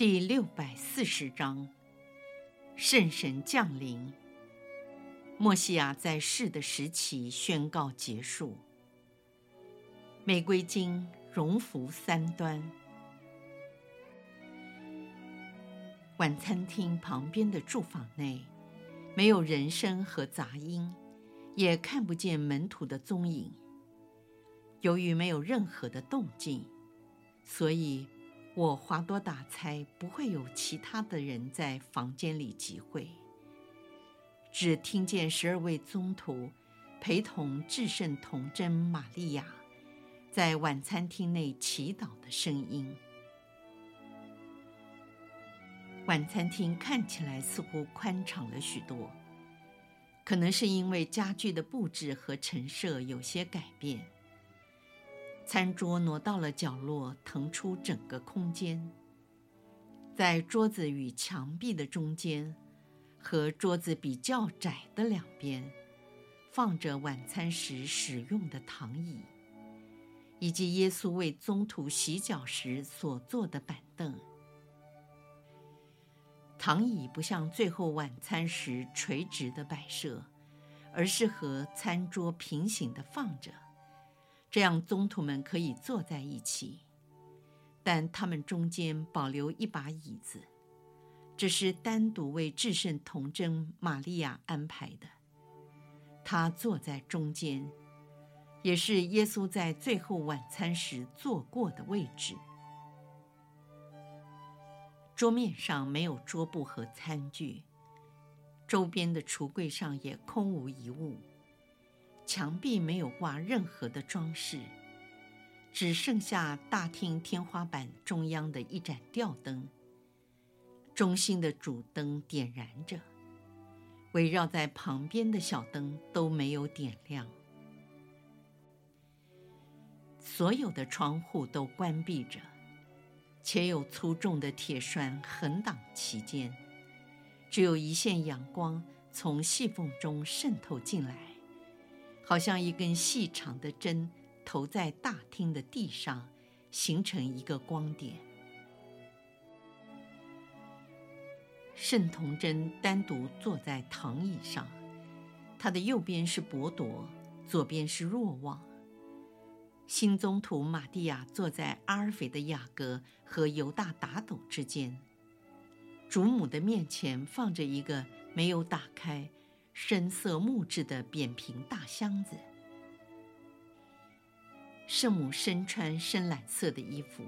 第六百四十章，圣神降临。默西亚在世的时期宣告结束。玫瑰金荣福三端。晚餐厅旁边的住房内，没有人声和杂音，也看不见门徒的踪影。由于没有任何的动静，所以。我华多达猜不会有其他的人在房间里集会，只听见十二位宗徒陪同至圣童贞玛利亚在晚餐厅内祈祷的声音。晚餐厅看起来似乎宽敞了许多，可能是因为家具的布置和陈设有些改变。餐桌挪到了角落，腾出整个空间。在桌子与墙壁的中间，和桌子比较窄的两边，放着晚餐时使用的躺椅，以及耶稣为宗徒洗脚时所坐的板凳。躺椅不像最后晚餐时垂直的摆设，而是和餐桌平行的放着。这样，宗徒们可以坐在一起，但他们中间保留一把椅子，这是单独为至圣童贞玛利亚安排的。她坐在中间，也是耶稣在最后晚餐时坐过的位置。桌面上没有桌布和餐具，周边的橱柜上也空无一物。墙壁没有挂任何的装饰，只剩下大厅天花板中央的一盏吊灯。中心的主灯点燃着，围绕在旁边的小灯都没有点亮。所有的窗户都关闭着，且有粗重的铁栓横挡其间，只有一线阳光从细缝中渗透进来。好像一根细长的针投在大厅的地上，形成一个光点。圣童贞单独坐在躺椅上，他的右边是伯铎，左边是若望。新宗徒玛蒂亚坐在阿尔斐的雅各和犹大打斗之间。主母的面前放着一个没有打开。深色木质的扁平大箱子。圣母身穿深蓝色的衣服，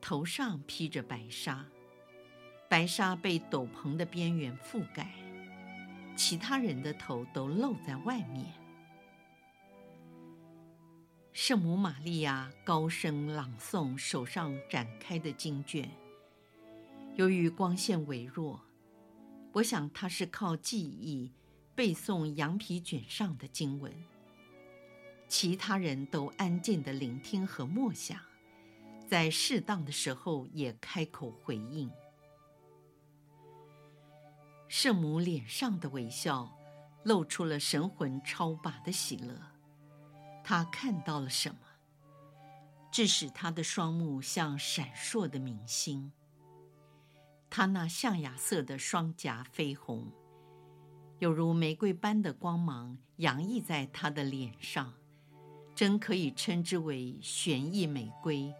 头上披着白纱，白纱被斗篷的边缘覆盖，其他人的头都露在外面。圣母玛利亚高声朗诵手上展开的经卷，由于光线微弱。我想他是靠记忆背诵羊皮卷上的经文，其他人都安静的聆听和默想，在适当的时候也开口回应。圣母脸上的微笑露出了神魂超拔的喜乐，他看到了什么，致使他的双目像闪烁的明星。他那象牙色的双颊绯红，有如玫瑰般的光芒洋溢在他的脸上，真可以称之为玄异玫瑰。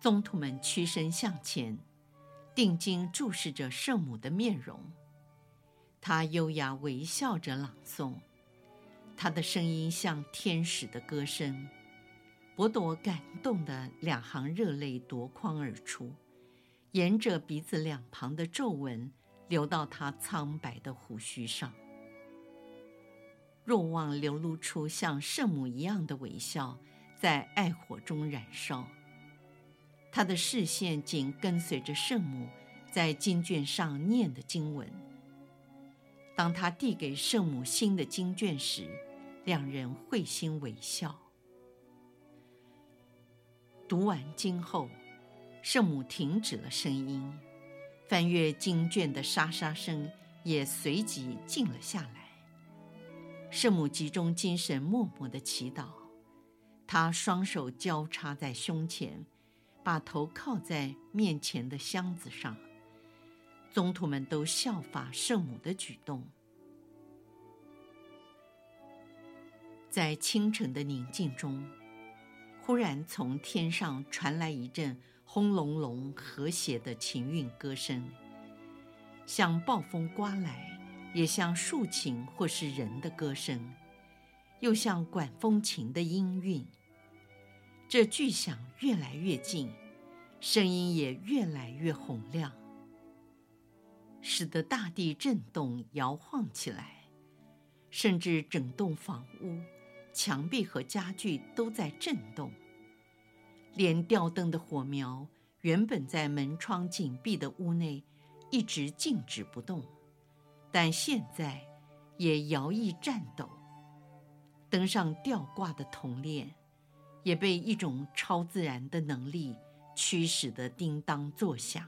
宗徒们屈身向前，定睛注视着圣母的面容。她优雅微笑着朗诵，她的声音像天使的歌声。伯铎感动的两行热泪夺眶而出，沿着鼻子两旁的皱纹流到他苍白的胡须上。若望流露出像圣母一样的微笑，在爱火中燃烧。他的视线紧跟随着圣母在经卷上念的经文。当他递给圣母新的经卷时，两人会心微笑。读完经后，圣母停止了声音，翻阅经卷的沙沙声也随即静了下来。圣母集中精神，默默地祈祷。她双手交叉在胸前，把头靠在面前的箱子上。宗徒们都效法圣母的举动。在清晨的宁静中，忽然从天上传来一阵轰隆隆、和谐的琴韵歌声，像暴风刮来，也像竖琴或是人的歌声，又像管风琴的音韵。这巨响越来越近，声音也越来越洪亮。使得大地震动摇晃起来，甚至整栋房屋、墙壁和家具都在震动。连吊灯的火苗，原本在门窗紧闭的屋内一直静止不动，但现在也摇曳颤抖。灯上吊挂的铜链，也被一种超自然的能力驱使得叮当作响。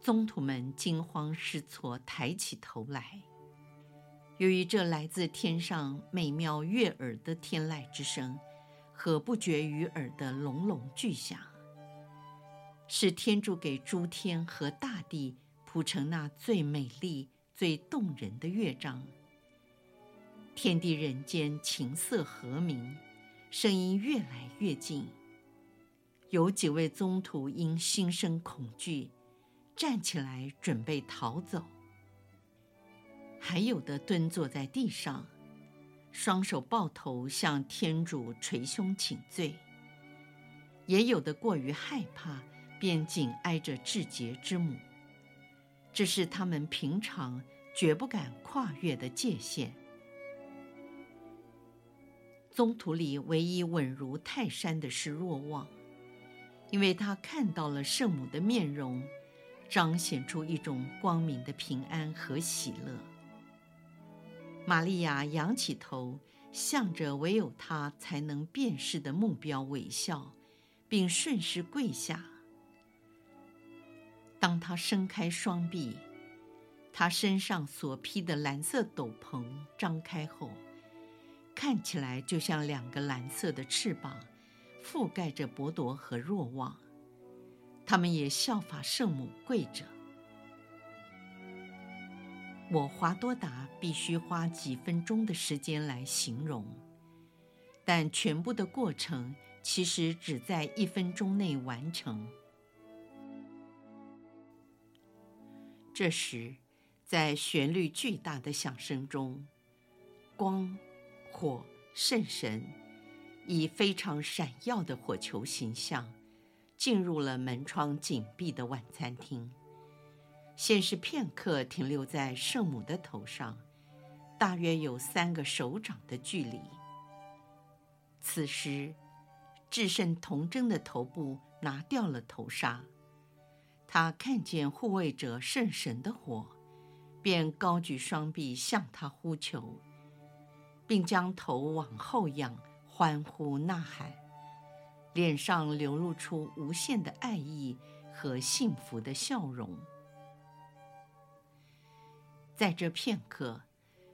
宗徒们惊慌失措，抬起头来。由于这来自天上美妙悦耳的天籁之声和不绝于耳的隆隆巨响，是天主给诸天和大地铺成那最美丽、最动人的乐章。天地人间琴瑟和鸣，声音越来越近。有几位宗徒因心生恐惧。站起来准备逃走，还有的蹲坐在地上，双手抱头向天主捶胸请罪；也有的过于害怕，便紧挨着至洁之母。这是他们平常绝不敢跨越的界限。宗徒里唯一稳如泰山的是若望，因为他看到了圣母的面容。彰显出一种光明的平安和喜乐。玛利亚仰起头，向着唯有她才能辨识的目标微笑，并顺势跪下。当她伸开双臂，她身上所披的蓝色斗篷张开后，看起来就像两个蓝色的翅膀，覆盖着伯铎和若望。他们也效法圣母跪着。我华多达必须花几分钟的时间来形容，但全部的过程其实只在一分钟内完成。这时，在旋律巨大的响声中，光、火、圣神以非常闪耀的火球形象。进入了门窗紧闭的晚餐厅，先是片刻停留在圣母的头上，大约有三个手掌的距离。此时，至圣童贞的头部拿掉了头纱，他看见护卫者圣神的火，便高举双臂向他呼求，并将头往后仰，欢呼呐喊。脸上流露出无限的爱意和幸福的笑容。在这片刻，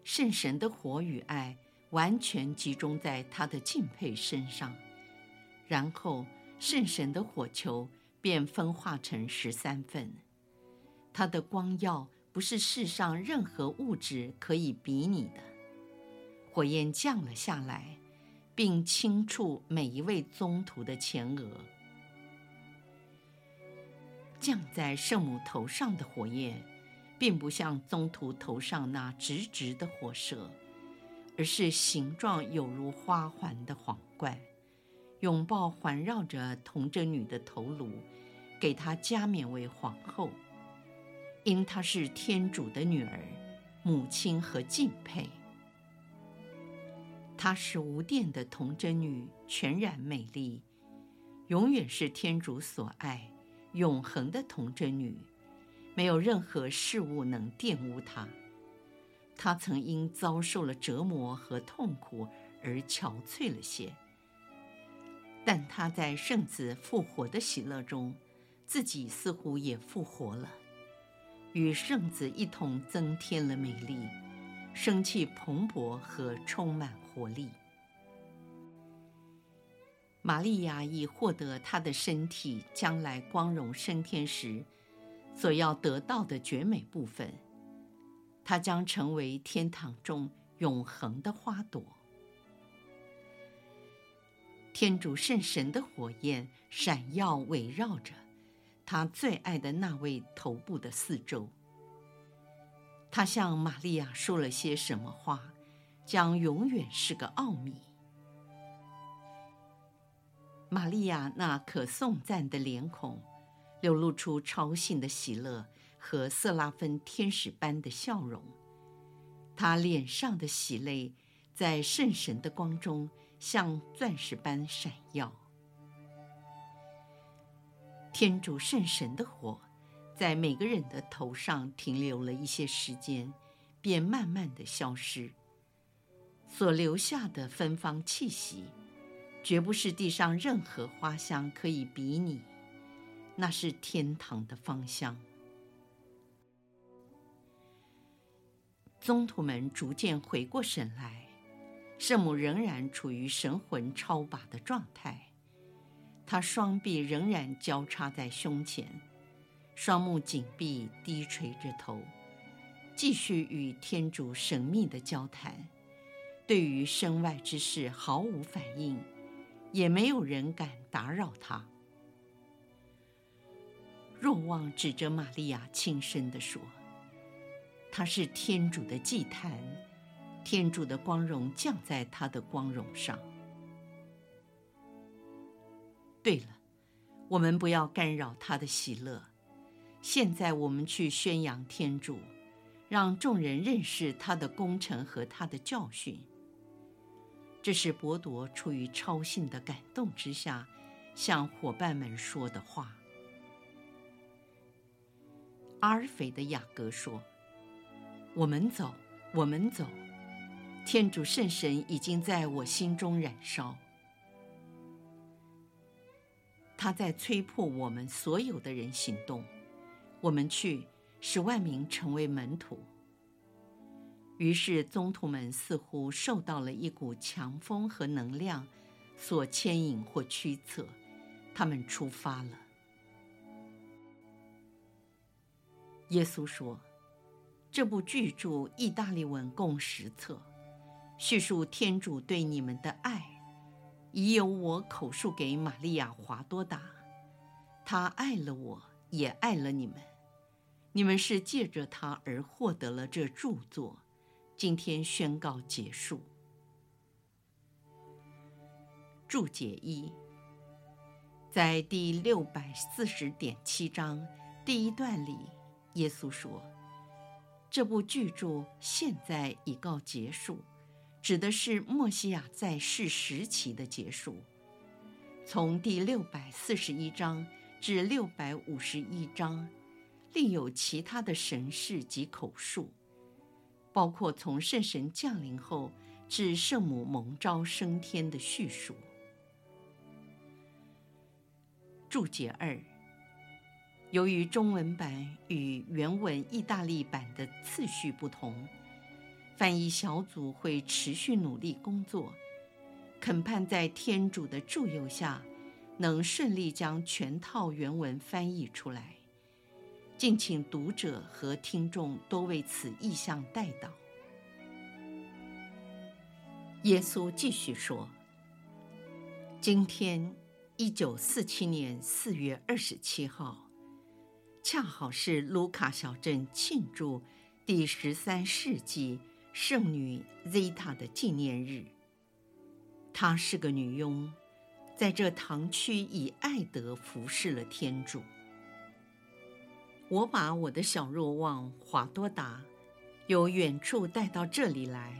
圣神的火与爱完全集中在他的敬佩身上，然后圣神的火球便分化成十三份，它的光耀不是世上任何物质可以比拟的。火焰降了下来。并轻触每一位宗徒的前额，降在圣母头上的火焰，并不像宗徒头上那直直的火舌，而是形状有如花环的皇冠，拥抱环绕着童贞女的头颅，给她加冕为皇后，因她是天主的女儿、母亲和敬佩。她是无玷的童贞女，全然美丽，永远是天主所爱、永恒的童贞女，没有任何事物能玷污他。他曾因遭受了折磨和痛苦而憔悴了些，但他在圣子复活的喜乐中，自己似乎也复活了，与圣子一同增添了美丽，生气蓬勃和充满活力。玛利亚已获得她的身体将来光荣升天时所要得到的绝美部分，它将成为天堂中永恒的花朵。天主圣神的火焰闪耀围绕着他最爱的那位头部的四周。他向玛利亚说了些什么话，将永远是个奥秘。玛利亚那可颂赞的脸孔，流露出超性的喜乐和色拉芬天使般的笑容。她脸上的喜泪，在圣神的光中像钻石般闪耀。天主圣神的火，在每个人的头上停留了一些时间，便慢慢的消失。所留下的芬芳气息，绝不是地上任何花香可以比拟，那是天堂的芳香。宗徒们逐渐回过神来，圣母仍然处于神魂超拔的状态，她双臂仍然交叉在胸前，双目紧闭，低垂着头，继续与天主神秘的交谈，对于身外之事毫无反应。也没有人敢打扰他。若望指着玛利亚轻声地说：“他是天主的祭坛，天主的光荣降在他的光荣上。”对了，我们不要干扰他的喜乐。现在我们去宣扬天主，让众人认识他的功臣和他的教训。这是伯铎出于超性的感动之下，向伙伴们说的话。阿尔斐的雅各说：“我们走，我们走，天主圣神已经在我心中燃烧，他在催迫我们所有的人行动。我们去，使万民成为门徒。”于是，宗徒们似乎受到了一股强风和能量所牵引或驱策，他们出发了。耶稣说：“这部巨著意大利文共十册，叙述天主对你们的爱，已由我口述给玛利亚·华多达。他爱了我，也爱了你们。你们是借着他而获得了这著作。”今天宣告结束。注解一，在第六百四十点七章第一段里，耶稣说：“这部巨著现在已告结束，指的是默西亚在世时期的结束。从第六百四十一章至六百五十一章，另有其他的神事及口述。”包括从圣神降临后至圣母蒙召升天的叙述。注解二：由于中文版与原文意大利版的次序不同，翻译小组会持续努力工作，恳盼在天主的助佑下，能顺利将全套原文翻译出来。敬请读者和听众多为此意向代祷。耶稣继续说：“今天，一九四七年四月二十七号，恰好是卢卡小镇庆祝第十三世纪圣女 Zita 的纪念日。她是个女佣，在这堂区以爱德服侍了天主。”我把我的小若望华多达由远处带到这里来，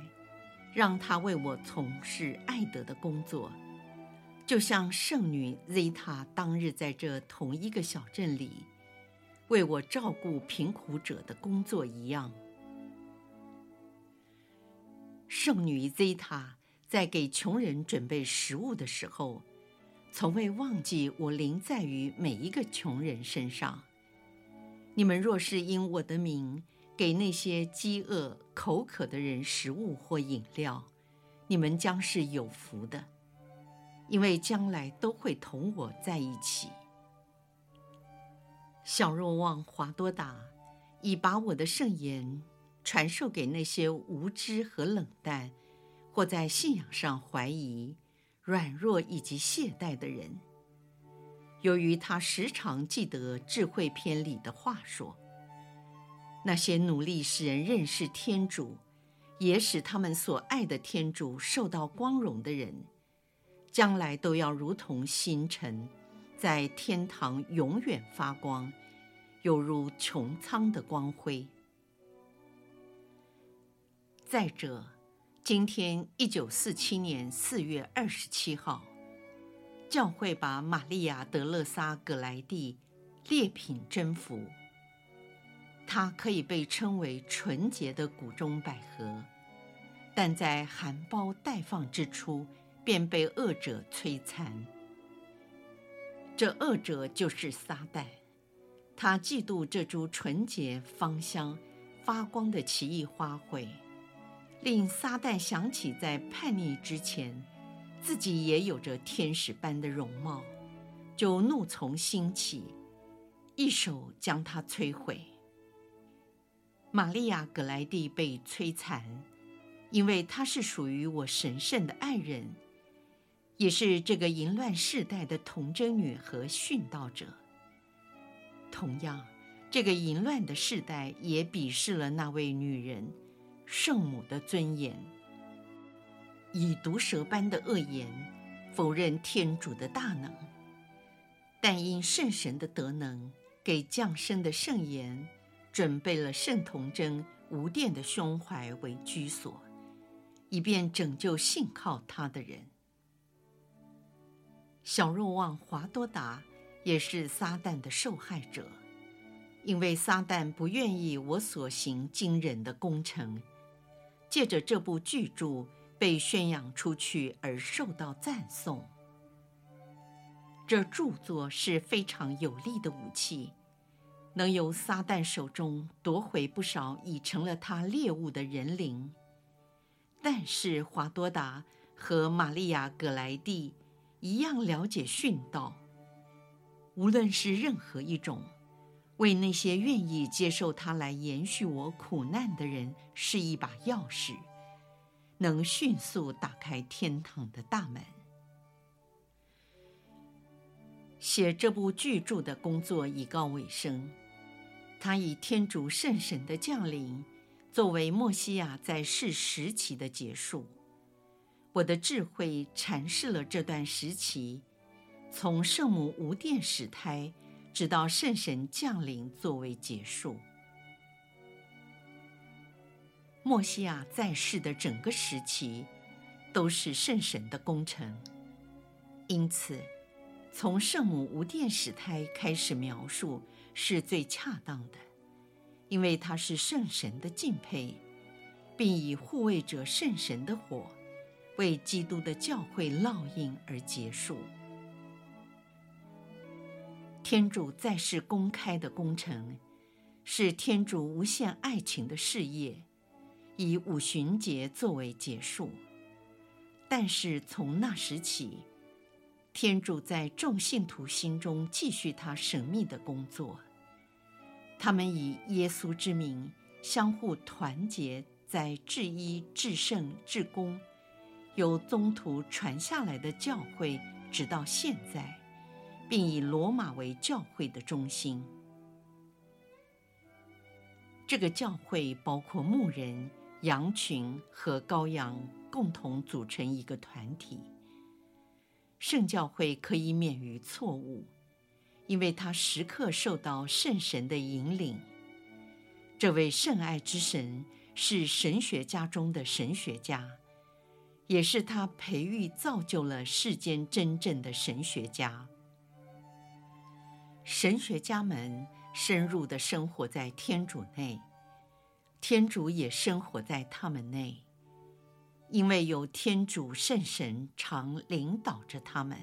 让他为我从事爱德的工作，就像圣女 Zita 当日在这同一个小镇里为我照顾贫苦者的工作一样。圣女 Zita 在给穷人准备食物的时候，从未忘记我临在于每一个穷人身上。你们若是因我的名给那些饥饿、口渴的人食物或饮料，你们将是有福的。因为将来都会同我在一起。小若望华多达已把我的圣言传授给那些无知和冷淡，或在信仰上怀疑、软弱以及懈怠的人。由于他时常记得智慧篇里的话说：“那些努力使人认识天主，也使他们所爱的天主受到光荣的人。”将来都要如同星辰，在天堂永远发光，有如穹苍的光辉。再者，今天一九四七年四月二十七号，教会把玛利亚·德勒萨·葛莱蒂列品征服。她可以被称为纯洁的谷中百合，但在含苞待放之初。便被恶者摧残。这恶者就是撒旦，他嫉妒这株纯洁、芳香、发光的奇异花卉，令撒旦想起在叛逆之前，自己也有着天使般的容貌，就怒从心起，一手将他摧毁。玛利亚·葛莱蒂被摧残，因为她是属于我神圣的爱人。也是这个淫乱世代的童贞女和殉道者。同样，这个淫乱的世代也鄙视了那位女人，圣母的尊严，以毒蛇般的恶言否认天主的大能。但因圣神的德能，给降生的圣言准备了圣童贞无玷的胸怀为居所，以便拯救信靠他的人。小若望华多达也是撒旦的受害者，因为撒旦不愿意我所行惊人的工程，借着这部巨著被宣扬出去而受到赞颂。这著作是非常有力的武器，能由撒旦手中夺回不少已成了他猎物的人灵。但是华多达和玛利亚·葛莱蒂。一样了解殉道，无论是任何一种，为那些愿意接受它来延续我苦难的人，是一把钥匙，能迅速打开天堂的大门。写这部巨著的工作已告尾声，他以天主圣神的降临作为默西亚在世时期的结束。我的智慧阐释了这段时期，从圣母无玷始胎，直到圣神降临作为结束。默西亚在世的整个时期，都是圣神的工程，因此，从圣母无玷始胎开始描述是最恰当的，因为它是圣神的敬佩，并以护卫者圣神的火。为基督的教会烙印而结束。天主在世公开的工程，是天主无限爱情的事业，以五旬节作为结束。但是从那时起，天主在众信徒心中继续他神秘的工作。他们以耶稣之名相互团结在至一、至圣、至公。由宗徒传下来的教会，直到现在，并以罗马为教会的中心。这个教会包括牧人、羊群和羔羊，共同组成一个团体。圣教会可以免于错误，因为它时刻受到圣神的引领。这位圣爱之神是神学家中的神学家。也是他培育造就了世间真正的神学家。神学家们深入地生活在天主内，天主也生活在他们内，因为有天主圣神常领导着他们，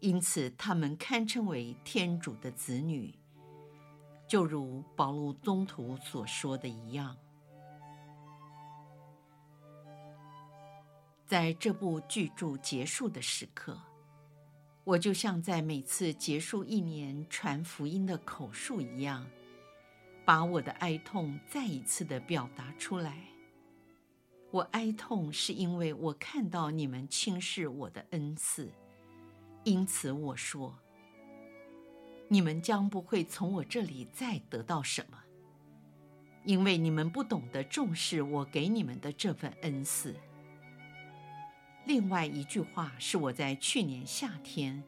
因此他们堪称为天主的子女，就如保禄宗徒所说的一样。在这部巨著结束的时刻，我就像在每次结束一年传福音的口述一样，把我的哀痛再一次的表达出来。我哀痛是因为我看到你们轻视我的恩赐，因此我说，你们将不会从我这里再得到什么，因为你们不懂得重视我给你们的这份恩赐。另外一句话是我在去年夏天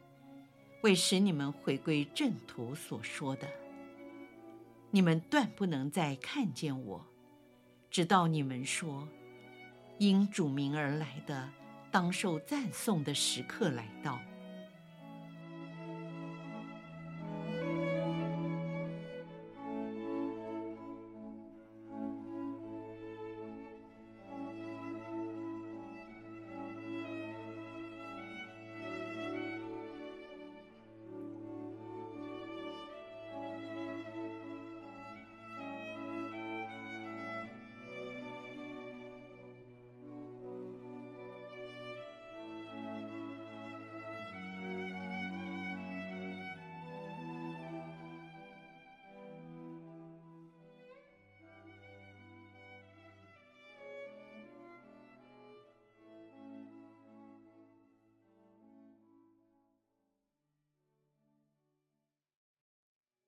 为使你们回归正途所说的：“你们断不能再看见我，直到你们说，因主名而来的当受赞颂的时刻来到。”